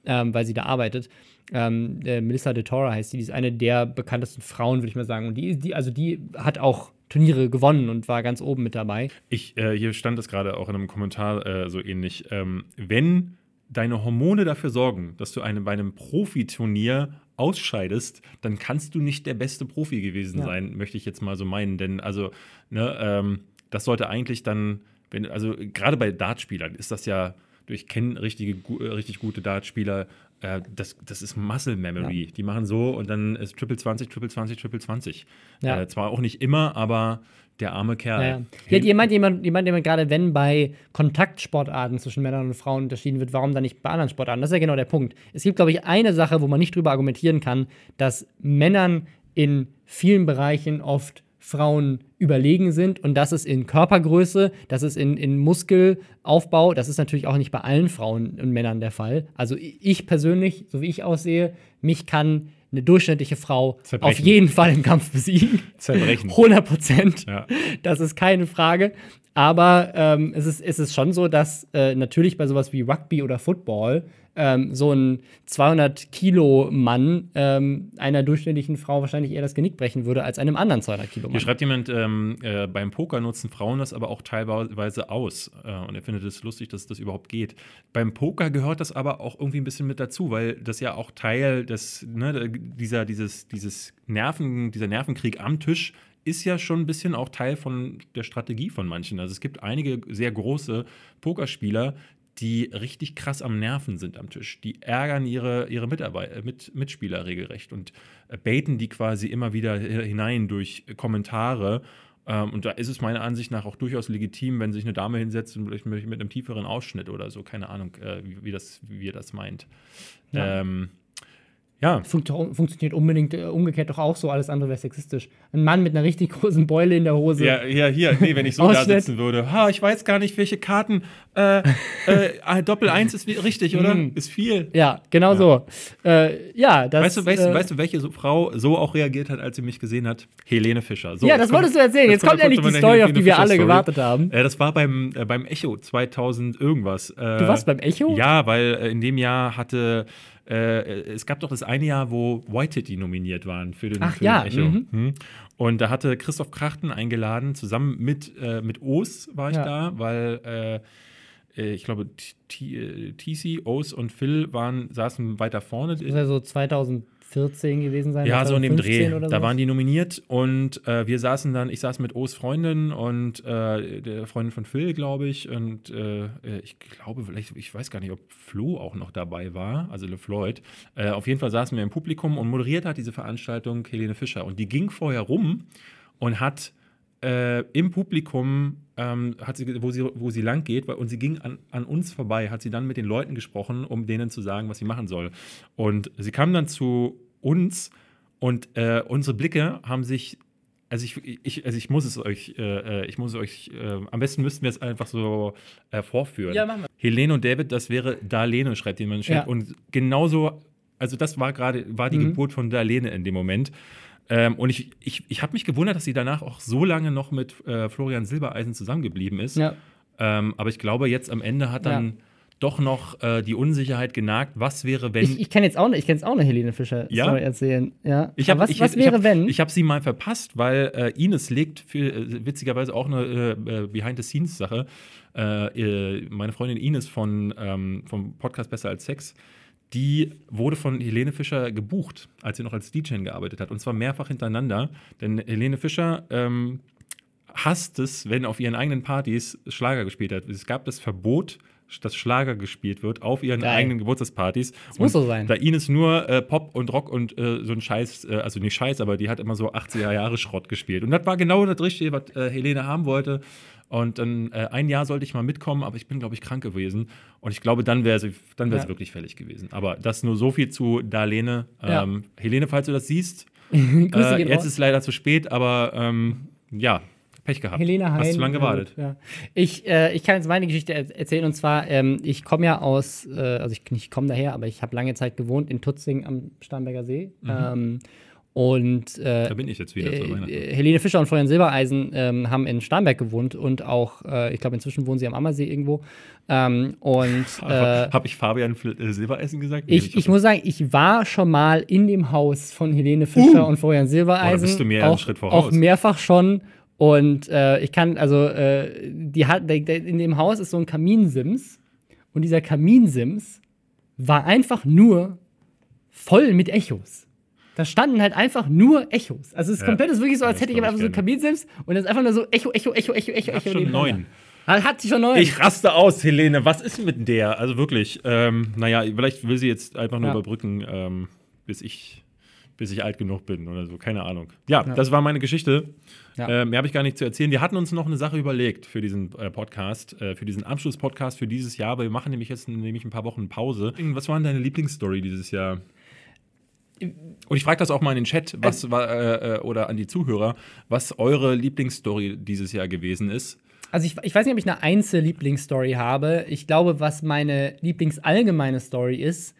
ähm, weil sie da arbeitet. Ähm, Melissa de Tora heißt sie, die ist eine der bekanntesten Frauen, würde ich mal sagen. Und die, die, also die hat auch Turniere gewonnen und war ganz oben mit dabei. Ich, äh, hier stand es gerade auch in einem Kommentar äh, so ähnlich. Ähm, wenn deine Hormone dafür sorgen, dass du eine, bei einem Profiturnier ausscheidest, dann kannst du nicht der beste Profi gewesen ja. sein, möchte ich jetzt mal so meinen. Denn also, ne, ähm, das sollte eigentlich dann, wenn, also gerade bei Dartspielern ist das ja, ich kenne richtige, richtig gute Dartspieler, äh, das, das ist Muscle Memory. Ja. Die machen so und dann ist Triple 20, Triple 20, Triple 20. Ja. Äh, zwar auch nicht immer, aber der arme Kerl. Ja, ja. Ihr meint jemand, jemand, jemand gerade, wenn bei Kontaktsportarten zwischen Männern und Frauen unterschieden wird, warum dann nicht bei anderen Sportarten? Das ist ja genau der Punkt. Es gibt, glaube ich, eine Sache, wo man nicht drüber argumentieren kann, dass Männern in vielen Bereichen oft Frauen überlegen sind. Und das ist in Körpergröße, das ist in, in Muskelaufbau, das ist natürlich auch nicht bei allen Frauen und Männern der Fall. Also ich persönlich, so wie ich aussehe, mich kann eine durchschnittliche Frau Zerbrechen. auf jeden Fall im Kampf besiegen. Zerbrechen. 100 Prozent. Ja. Das ist keine Frage. Aber ähm, es, ist, es ist schon so, dass äh, natürlich bei sowas wie Rugby oder Football ähm, so ein 200-Kilo-Mann ähm, einer durchschnittlichen Frau wahrscheinlich eher das Genick brechen würde als einem anderen 200-Kilo-Mann. Hier schreibt jemand, ähm, äh, beim Poker nutzen Frauen das aber auch teilweise aus. Äh, und er findet es lustig, dass das überhaupt geht. Beim Poker gehört das aber auch irgendwie ein bisschen mit dazu, weil das ja auch Teil des, ne, dieser, dieses, dieses Nerven, dieser Nervenkrieg am Tisch ist ja schon ein bisschen auch Teil von der Strategie von manchen. Also es gibt einige sehr große Pokerspieler, die richtig krass am Nerven sind am Tisch. Die ärgern ihre, ihre Mitarbeiter, äh, mit, Mitspieler regelrecht und äh, baiten die quasi immer wieder hinein durch Kommentare. Ähm, und da ist es meiner Ansicht nach auch durchaus legitim, wenn sich eine Dame hinsetzt und vielleicht mit einem tieferen Ausschnitt oder so, keine Ahnung, äh, wie, wie, das, wie ihr das meint. Ja. Ähm, ja. Funkt, funktioniert unbedingt äh, umgekehrt doch auch so, alles andere wäre sexistisch. Ein Mann mit einer richtig großen Beule in der Hose. Ja, ja hier, nee, wenn ich so da sitzen würde. Ha, ich weiß gar nicht, welche Karten. Äh, äh, Doppel 1 ist richtig, oder? Mm. Ist viel. Ja, genau ja. so. Äh, ja, das. Weißt du, weißt, äh, weißt du, welche so Frau so auch reagiert hat, als sie mich gesehen hat? Helene Fischer. So, ja, das wolltest du erzählen. Jetzt kommt endlich die Story, auf die wir alle gewartet haben. Äh, das war beim, beim Echo 2000 irgendwas. du warst beim Echo? Ja, weil in dem Jahr hatte äh, es gab doch das eine Jahr, wo White Titty nominiert waren für den, Ach, für ja. Echo. Mhm. Hm. Und da hatte Christoph Krachten eingeladen, zusammen mit, äh, mit O's war ich ja. da, weil äh, äh ich glaube, TC, O's und Phil waren, saßen weiter vorne. Das ist ja so 2000 14 gewesen sein. Ja, so in dem Dreh. Da waren die nominiert und äh, wir saßen dann, ich saß mit O's Freundin und äh, der Freundin von Phil, glaube ich. Und äh, ich glaube, vielleicht, ich weiß gar nicht, ob Flo auch noch dabei war, also LeFloid. Äh, auf jeden Fall saßen wir im Publikum und moderiert hat diese Veranstaltung Helene Fischer. Und die ging vorher rum und hat äh, im Publikum, ähm, hat sie, wo, sie, wo sie lang geht, und sie ging an, an, uns vorbei, hat sie dann mit den Leuten gesprochen, um denen zu sagen, was sie machen soll. Und sie kam dann zu uns und äh, unsere Blicke haben sich also ich, ich, also ich muss es euch, äh, äh ich muss euch, äh, am besten müssten wir es einfach so äh, vorführen. Ja, machen wir. Helene und David, das wäre Darlene, schreibt jemand. Ja. Und genauso, also das war gerade, war die mhm. Geburt von Darlene in dem Moment. Ähm, und ich, ich, ich habe mich gewundert, dass sie danach auch so lange noch mit äh, Florian Silbereisen zusammengeblieben ist. Ja. Ähm, aber ich glaube, jetzt am Ende hat dann ja. doch noch äh, die Unsicherheit genagt, was wäre, wenn. Ich, ich kann jetzt auch, ich auch eine Helene Fischer ja? Story erzählen. Ja. Ich hab, was, ich, was wäre, hab, wenn? Ich habe sie mal verpasst, weil äh, Ines legt für, äh, witzigerweise auch eine äh, äh, Behind-the-Scenes-Sache. meine Freundin Ines von, ähm, vom Podcast Besser als Sex die wurde von Helene Fischer gebucht, als sie noch als DJ gearbeitet hat. Und zwar mehrfach hintereinander. Denn Helene Fischer ähm, hasst es, wenn auf ihren eigenen Partys Schlager gespielt hat. Es gab das Verbot, dass Schlager gespielt wird auf ihren Geil. eigenen Geburtstagspartys. Das muss so sein. Da Ines nur äh, Pop und Rock und äh, so ein Scheiß, äh, also nicht Scheiß, aber die hat immer so 80er Jahre Schrott gespielt. Und das war genau das Richtige, was äh, Helene haben wollte. Und dann äh, ein Jahr sollte ich mal mitkommen, aber ich bin, glaube ich, krank gewesen. Und ich glaube, dann wäre sie, dann wäre ja. wirklich fällig gewesen. Aber das nur so viel zu Darlene. Ähm, ja. Helene, falls du das siehst, äh, jetzt ist es leider zu spät, aber ähm, ja, Pech gehabt. Helene Hein. Hast du lange gewartet? Ja. Ich, äh, ich kann jetzt meine Geschichte erzählen und zwar, ähm, ich komme ja aus, äh, also ich, ich komme daher, aber ich habe lange Zeit gewohnt in Tutzing am Starnberger See. Mhm. Ähm, und äh, da bin ich jetzt wieder. Äh, Helene Fischer und Florian Silbereisen ähm, haben in Starnberg gewohnt und auch, äh, ich glaube, inzwischen wohnen sie am Ammersee irgendwo. Ähm, und äh, habe ich Fabian äh, Silbereisen gesagt? Nee, ich, ich muss sagen, ich war schon mal in dem Haus von Helene Fischer uh. und Florian Silbereisen. Da bist du mir auch, einen Schritt voraus. Auch mehrfach schon. Und äh, ich kann, also, die hat, in dem Haus ist so ein Kaminsims. Und dieser Kaminsims war einfach nur voll mit Echos. Da standen halt einfach nur Echos. Also es ist ja. komplett ist wirklich so, als hätte ich einfach so ein Kaminsims und das ist einfach nur so Echo, Echo, Echo, Echo, Echo, Echo. schon neun. Hat sie schon neun. Ich raste aus, Helene. Was ist mit der? Also wirklich, ähm, naja, vielleicht will sie jetzt einfach nur ja. überbrücken, ähm, bis ich bis ich alt genug bin oder so, keine Ahnung. Ja, ja. das war meine Geschichte. Ja. Äh, mehr habe ich gar nicht zu erzählen. Wir hatten uns noch eine Sache überlegt für diesen äh, Podcast, äh, für diesen Abschlusspodcast für dieses Jahr, weil wir machen nämlich jetzt nämlich ein paar Wochen Pause. Was war denn deine Lieblingsstory dieses Jahr? Und ich frage das auch mal in den Chat was, äh, äh, oder an die Zuhörer, was eure Lieblingsstory dieses Jahr gewesen ist. Also ich, ich weiß nicht, ob ich eine Einzel-Lieblingsstory habe. Ich glaube, was meine Lieblingsallgemeine Story ist,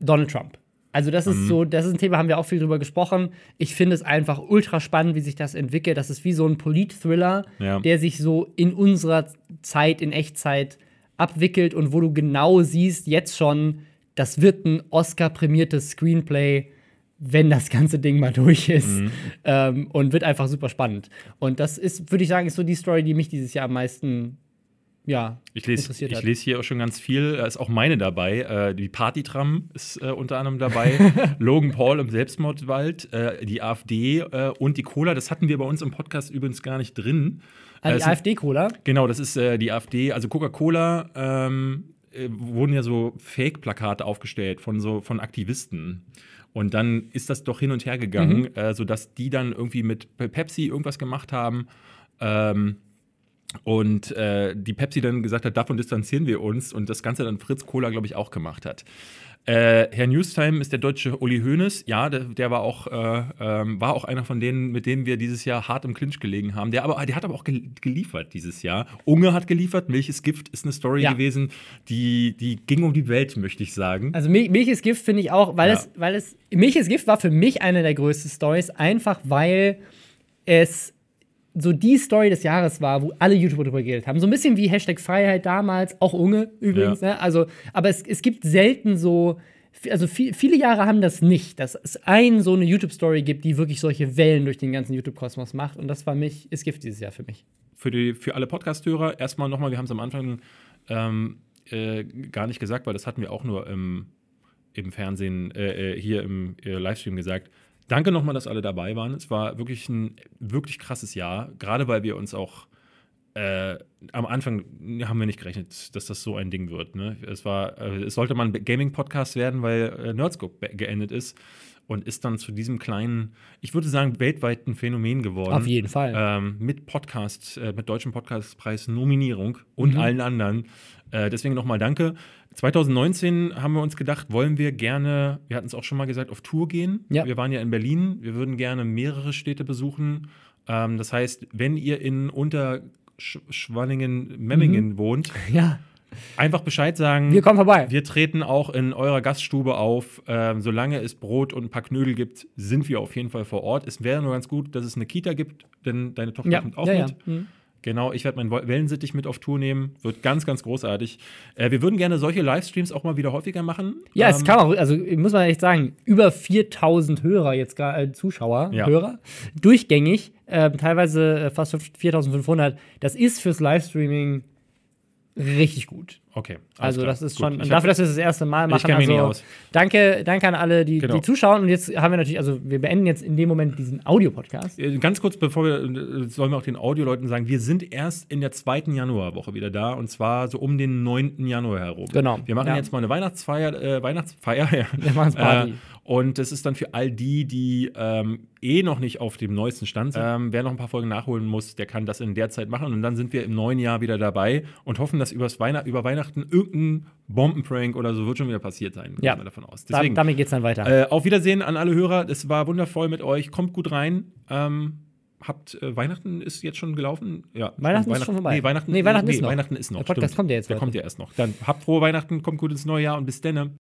Donald Trump. Also das ist mhm. so, das ist ein Thema, haben wir auch viel drüber gesprochen. Ich finde es einfach ultra spannend, wie sich das entwickelt. Das ist wie so ein Polit-Thriller, ja. der sich so in unserer Zeit, in Echtzeit abwickelt und wo du genau siehst, jetzt schon, das wird ein Oscar-prämiertes Screenplay, wenn das ganze Ding mal durch ist. Mhm. Ähm, und wird einfach super spannend. Und das ist, würde ich sagen, ist so die Story, die mich dieses Jahr am meisten ja, ich lese, ich lese hier auch schon ganz viel. Da ist auch meine dabei. Äh, die Partytram ist äh, unter anderem dabei. Logan Paul im Selbstmordwald, äh, die AfD äh, und die Cola. Das hatten wir bei uns im Podcast übrigens gar nicht drin. Ah, die AfD-Cola? Genau, das ist äh, die AfD. Also Coca-Cola ähm, äh, wurden ja so Fake-Plakate aufgestellt von so von Aktivisten. Und dann ist das doch hin und her gegangen, mhm. sodass die dann irgendwie mit Pepsi irgendwas gemacht haben. Ähm, und äh, die Pepsi dann gesagt hat, davon distanzieren wir uns und das Ganze dann Fritz Kohler, glaube ich, auch gemacht hat. Äh, Herr Newstime ist der deutsche Uli Hoeneß. Ja, der, der war, auch, äh, ähm, war auch einer von denen, mit denen wir dieses Jahr hart im Clinch gelegen haben. Der, aber, der hat aber auch geliefert dieses Jahr. Unge hat geliefert. Milch ist Gift ist eine Story ja. gewesen, die, die ging um die Welt, möchte ich sagen. Also Milch, Milch ist Gift finde ich auch, weil, ja. es, weil es. Milch ist Gift war für mich eine der größten Stories, einfach weil es so die Story des Jahres war, wo alle YouTuber drüber geredet haben. So ein bisschen wie Hashtag Freiheit damals, auch Unge übrigens. Ja. Ne? Also, aber es, es gibt selten so, also viel, viele Jahre haben das nicht, dass es ein so eine YouTube-Story gibt, die wirklich solche Wellen durch den ganzen YouTube-Kosmos macht. Und das war mich, ist Gift dieses Jahr für mich. Für, die, für alle Podcast-Hörer erstmal nochmal, wir haben es am Anfang ähm, äh, gar nicht gesagt, weil das hatten wir auch nur im, im Fernsehen, äh, äh hier im äh, Livestream gesagt Danke nochmal, dass alle dabei waren. Es war wirklich ein wirklich krasses Jahr, gerade weil wir uns auch äh, am Anfang haben wir nicht gerechnet, dass das so ein Ding wird. Ne? Es, war, äh, es sollte mal ein Gaming-Podcast werden, weil äh, Nerdscope geendet ist und ist dann zu diesem kleinen, ich würde sagen, weltweiten Phänomen geworden. Auf jeden Fall. Ähm, mit Podcast, äh, mit Deutschem Podcastpreis Nominierung und mhm. allen anderen. Äh, deswegen nochmal danke. 2019 haben wir uns gedacht, wollen wir gerne, wir hatten es auch schon mal gesagt, auf Tour gehen. Ja. Wir waren ja in Berlin, wir würden gerne mehrere Städte besuchen. Ähm, das heißt, wenn ihr in Unterschwanningen, Memmingen mhm. wohnt, ja. einfach Bescheid sagen. Wir kommen vorbei. Wir treten auch in eurer Gaststube auf. Ähm, solange es Brot und ein paar Knödel gibt, sind wir auf jeden Fall vor Ort. Es wäre nur ganz gut, dass es eine Kita gibt, denn deine Tochter ja. kommt auch ja, mit. Mhm. Genau, ich werde meinen Wellensittich mit auf Tour nehmen. Wird ganz, ganz großartig. Äh, wir würden gerne solche Livestreams auch mal wieder häufiger machen. Ja, ähm, es kann auch, also muss man echt sagen, über 4000 Hörer jetzt gerade, äh, Zuschauer, ja. Hörer, durchgängig, äh, teilweise fast 4500. Das ist fürs Livestreaming richtig gut. Okay. Also das ist schon, und dafür, dass wir das das erste Mal machen, ich also, mich nicht aus. Danke, danke an alle, die, genau. die zuschauen. Und jetzt haben wir natürlich, also wir beenden jetzt in dem Moment diesen Audio-Podcast. Äh, ganz kurz, bevor wir, äh, sollen wir auch den Audioleuten sagen, wir sind erst in der zweiten Januarwoche wieder da und zwar so um den 9. Januar herum. Genau. Wir machen ja. jetzt mal eine Weihnachtsfeier, äh, Weihnachtsfeier, ja. Wir machen Party. Äh, und das ist dann für all die, die ähm, eh noch nicht auf dem neuesten Stand sind. Ähm, wer noch ein paar Folgen nachholen muss, der kann das in der Zeit machen. Und dann sind wir im neuen Jahr wieder dabei und hoffen, dass Weihnacht, über Weihnachten irgendein Bombenprank oder so wird schon wieder passiert sein. Ja, wir davon aus. Deswegen, damit es dann weiter. Äh, auf Wiedersehen an alle Hörer. Es war wundervoll mit euch. Kommt gut rein. Ähm, habt äh, Weihnachten ist jetzt schon gelaufen? Ja. Weihnachten, ist schon vorbei. Nee, Weihnachten, nee, Weihnachten, nee, ist, noch. Weihnachten ist noch. Der Podcast stimmt. kommt ja jetzt. Der kommt ja erst noch. Dann habt frohe Weihnachten, kommt gut ins neue Jahr und bis dann.